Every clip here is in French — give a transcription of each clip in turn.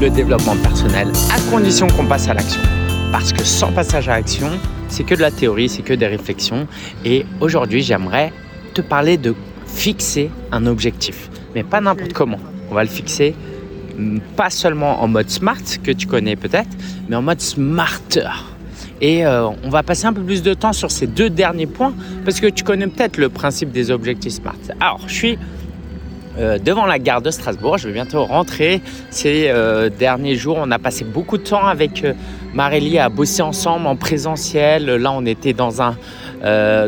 le développement personnel, à condition qu'on passe à l'action. Parce que sans passage à l'action, c'est que de la théorie, c'est que des réflexions. Et aujourd'hui, j'aimerais te parler de fixer un objectif, mais pas n'importe comment. On va le fixer mm, pas seulement en mode smart, que tu connais peut-être, mais en mode smarter. Et euh, on va passer un peu plus de temps sur ces deux derniers points, parce que tu connais peut-être le principe des objectifs smart. Alors, je suis euh, devant la gare de Strasbourg. Je vais bientôt rentrer. Ces euh, derniers jours, on a passé beaucoup de temps avec euh, Marélie à bosser ensemble en présentiel. Là, on était dans un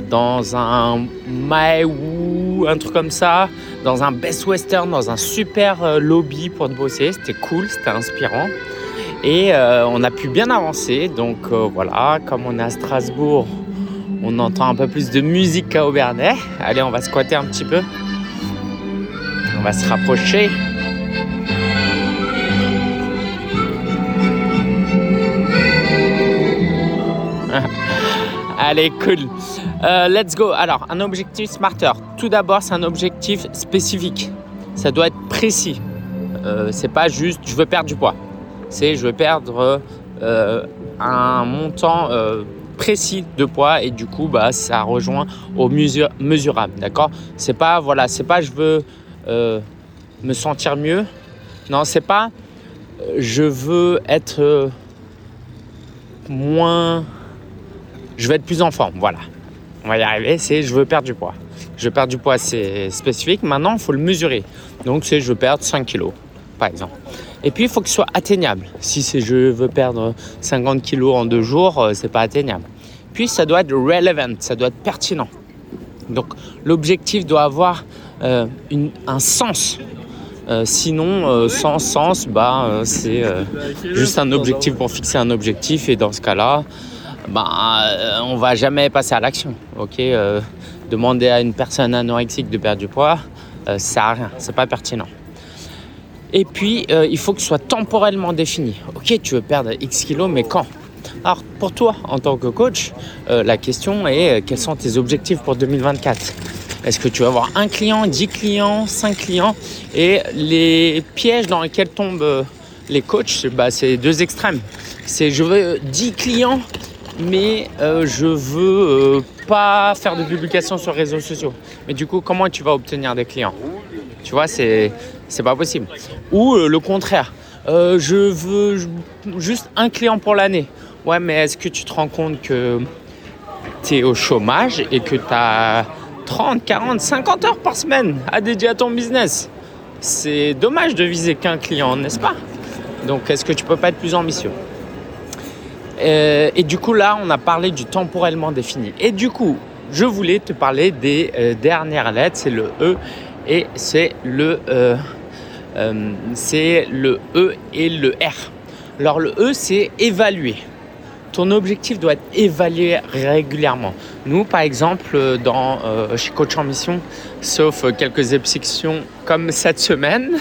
dans un Maewu, un truc comme ça, dans un Best Western, dans un super lobby pour bosser. C'était cool, c'était inspirant. Et on a pu bien avancer. Donc voilà, comme on est à Strasbourg, on entend un peu plus de musique qu'à Aubernais. Allez, on va squatter un petit peu. On va se rapprocher. Allez, cool. Euh, let's go. Alors, un objectif smarter. Tout d'abord, c'est un objectif spécifique. Ça doit être précis. Euh, c'est pas juste je veux perdre du poids. C'est je veux perdre euh, un montant précis de poids et du coup, bah, ça rejoint au mesurable. D'accord? C'est pas voilà, c'est pas je veux euh, me sentir mieux. Non, c'est pas euh, je veux être euh, moins. Je veux être plus en forme. Voilà. On va y arriver. C'est je veux perdre du poids. Je perdre du poids, c'est spécifique. Maintenant, il faut le mesurer. Donc, c'est je veux perdre 5 kilos, par exemple. Et puis, il faut que ce soit atteignable. Si c'est je veux perdre 50 kilos en deux jours, c'est pas atteignable. Puis, ça doit être relevant, ça doit être pertinent. Donc, l'objectif doit avoir euh, un sens. Euh, sinon, euh, sans sens, bah, c'est juste un objectif pour fixer un objectif. Et dans ce cas-là, bah, on va jamais passer à l'action. Demander à une personne anorexique de perdre du poids, ça sert à rien, c'est pas pertinent. Et puis, il faut que ce soit temporellement défini. Ok, tu veux perdre X kilos, mais quand? Alors, pour toi, en tant que coach, la question est quels sont tes objectifs pour 2024 est-ce que tu vas avoir un client, 10 clients, 5 clients Et les pièges dans lesquels tombent euh, les coachs, bah, c'est deux extrêmes. C'est je veux 10 clients, mais euh, je veux euh, pas faire de publication sur les réseaux sociaux. Mais du coup, comment tu vas obtenir des clients? Tu vois, c'est c'est pas possible. Ou le contraire. je veux juste un client pour l'année. Ouais, mais est-ce que tu te rends compte que tu es au chômage et que tu as 30, 40, 50 heures par semaine à dédier à ton business. C'est dommage de viser qu'un client, n'est-ce pas? Donc, est-ce que tu peux pas être plus ambitieux? Euh, Et du coup, là, on a parlé du temporellement défini. Et du coup, je voulais te parler des euh, dernières lettres. C'est le E et c'est le, euh, c'est le E et le R. Alors, le E, c'est évaluer ton objectif doit être évalué régulièrement. Nous, par exemple, dans, euh, chez Coach en Mission, sauf quelques exceptions comme cette semaine,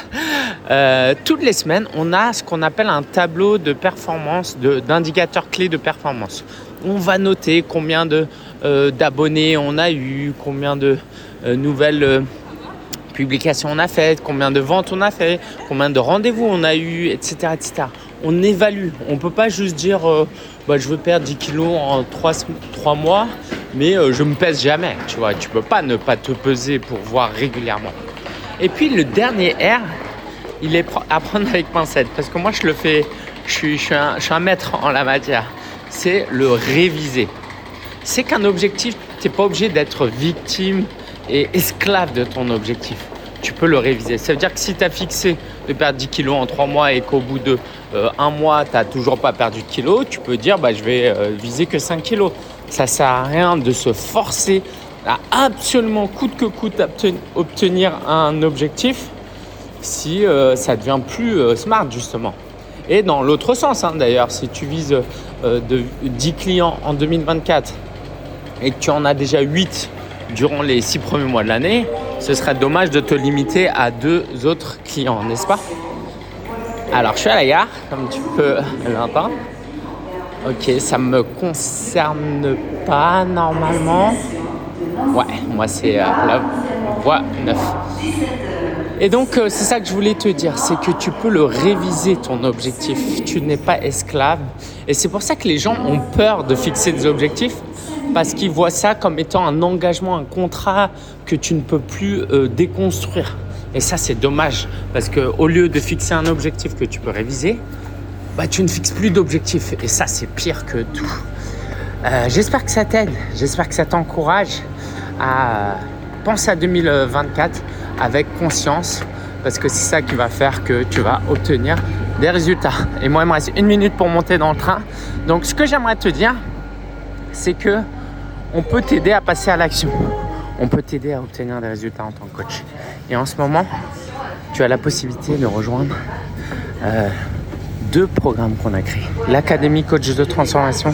euh, toutes les semaines, on a ce qu'on appelle un tableau de performance, d'indicateurs clés de performance. On va noter combien euh, d'abonnés on a eu, combien de nouvelles publications on a faites, combien de ventes on a fait, combien de rendez-vous on a eu, etc. etc. On évalue. On ne peut pas juste dire bah, je veux perdre 10 kilos en 3, mois, mais euh, je me pèse jamais. Tu vois, tu peux pas ne pas te peser pour voir régulièrement. Et puis le dernier R, il est à prendre avec pincette parce que moi je le fais, je suis, je suis, un, je suis un maître en la matière. C'est le réviser. C'est qu'un objectif, tu n'es pas obligé d'être victime et esclave de ton objectif tu peux le réviser. Ça veut dire que si tu as fixé de perdre 10 kilos en 3 mois et qu'au bout de euh, un mois, tu n'as toujours pas perdu de kilos, tu peux dire bah, je vais euh, viser que 5 kilos. Ça ne sert à rien de se forcer à absolument coûte que coûte obtenir un objectif si euh, ça devient plus smart justement. Et dans l'autre sens hein, d'ailleurs, si tu vises de 10 clients en 2024 et que tu en as déjà 8 durant les 6 premiers mois de l'année, ce serait dommage de te limiter à deux autres clients, n'est-ce pas? Alors, je suis à la gare, comme tu peux l'entendre. Ok, ça me concerne pas normalement. Ouais, moi c'est euh, la voie 9. Et donc, euh, c'est ça que je voulais te dire, c'est que tu peux le réviser, ton objectif. Tu n'es pas esclave. Et c'est pour ça que les gens ont peur de fixer des objectifs, parce qu'ils voient ça comme étant un engagement, un contrat que tu ne peux plus euh, déconstruire. Et ça, c'est dommage, parce qu'au lieu de fixer un objectif que tu peux réviser, bah, tu ne fixes plus d'objectifs. Et ça, c'est pire que tout. Euh, j'espère que ça t'aide, j'espère que ça t'encourage à penser à 2024 avec conscience parce que c'est ça qui va faire que tu vas obtenir des résultats. Et moi, il me reste une minute pour monter dans le train. Donc, ce que j'aimerais te dire, c'est que on peut t'aider à passer à l'action. On peut t'aider à obtenir des résultats en tant que coach. Et en ce moment, tu as la possibilité de rejoindre euh, deux programmes qu'on a créés. L'Académie Coach de Transformation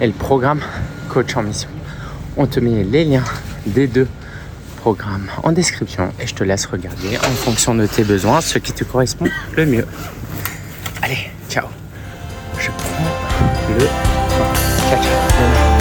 et le programme Coach en Mission. On te met les liens des deux programmes en description et je te laisse regarder en fonction de tes besoins ce qui te correspond le mieux. Allez, ciao. Je prends le